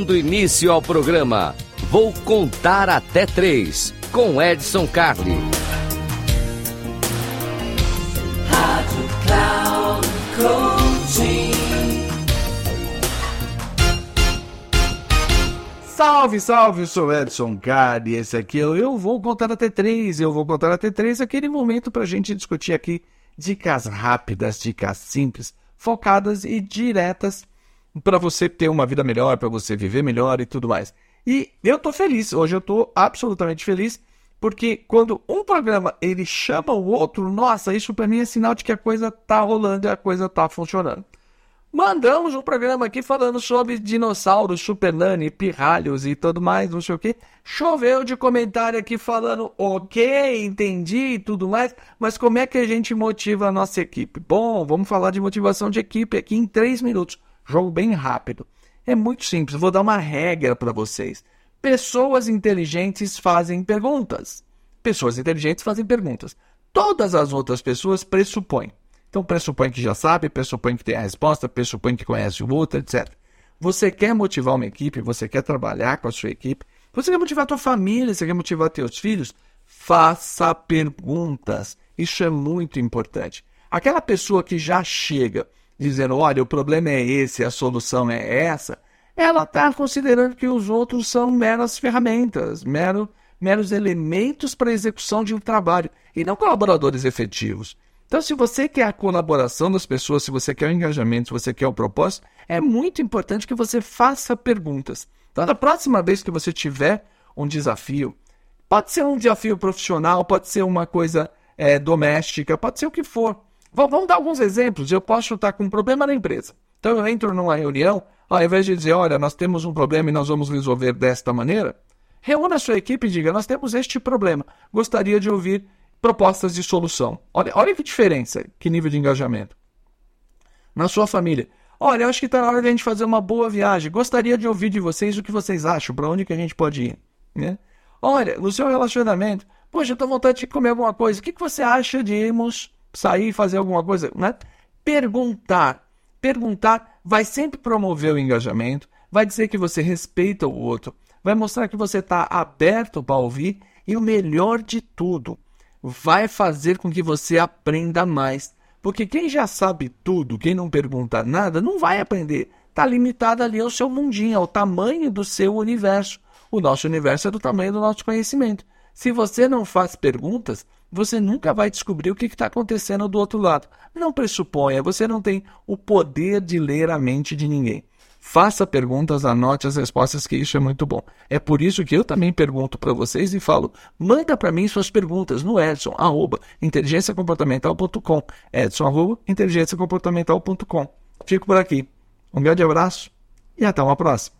Dando início ao programa, vou contar até três com Edson Carli. Salve, salve, eu sou Edson Carli, esse aqui é o Eu Vou Contar até três. Eu vou contar até três, aquele momento pra gente discutir aqui dicas rápidas, dicas simples, focadas e diretas para você ter uma vida melhor, para você viver melhor e tudo mais. E eu tô feliz, hoje eu tô absolutamente feliz, porque quando um programa ele chama o outro, nossa, isso para mim é sinal de que a coisa tá rolando e a coisa tá funcionando. Mandamos um programa aqui falando sobre dinossauros, super nani, pirralhos e tudo mais, não sei o que. Choveu de comentário aqui falando, ok, entendi e tudo mais, mas como é que a gente motiva a nossa equipe? Bom, vamos falar de motivação de equipe aqui em três minutos. Jogo bem rápido. É muito simples, vou dar uma regra para vocês. Pessoas inteligentes fazem perguntas. Pessoas inteligentes fazem perguntas. Todas as outras pessoas pressupõem. Então pressupõe que já sabe, pressupõe que tem a resposta, pressupõe que conhece o outro, etc. Você quer motivar uma equipe, você quer trabalhar com a sua equipe, você quer motivar a tua família, você quer motivar teus filhos, faça perguntas. Isso é muito importante. Aquela pessoa que já chega dizendo, olha, o problema é esse, a solução é essa, ela está considerando que os outros são meras ferramentas, mero, meros elementos para a execução de um trabalho e não colaboradores efetivos. Então, se você quer a colaboração das pessoas, se você quer o engajamento, se você quer o propósito, é muito importante que você faça perguntas. Então, da próxima vez que você tiver um desafio, pode ser um desafio profissional, pode ser uma coisa é, doméstica, pode ser o que for. Vamos dar alguns exemplos. Eu posso estar com um problema na empresa. Então, eu entro numa reunião, ao invés de dizer, olha, nós temos um problema e nós vamos resolver desta maneira, reúna a sua equipe e diga, nós temos este problema. Gostaria de ouvir propostas de solução. Olha, olha que diferença, que nível de engajamento. Na sua família. Olha, eu acho que está na hora de a gente fazer uma boa viagem. Gostaria de ouvir de vocês o que vocês acham, para onde que a gente pode ir. Né? Olha, no seu relacionamento, poxa, eu estou vontade de comer alguma coisa. O que, que você acha de irmos sair e fazer alguma coisa? Né? Perguntar. Perguntar vai sempre promover o engajamento, vai dizer que você respeita o outro, vai mostrar que você está aberto para ouvir e o melhor de tudo, vai fazer com que você aprenda mais. Porque quem já sabe tudo, quem não pergunta nada, não vai aprender. Está limitado ali ao seu mundinho, ao tamanho do seu universo. O nosso universo é do tamanho do nosso conhecimento. Se você não faz perguntas, você nunca vai descobrir o que está acontecendo do outro lado. Não pressuponha, você não tem o poder de ler a mente de ninguém. Faça perguntas, anote as respostas, que isso é muito bom. É por isso que eu também pergunto para vocês e falo: manda para mim suas perguntas no Edson, arroba, inteligenciacomportamental.com. Edson, arroba, inteligenciacomportamental.com. Fico por aqui. Um grande abraço e até uma próxima.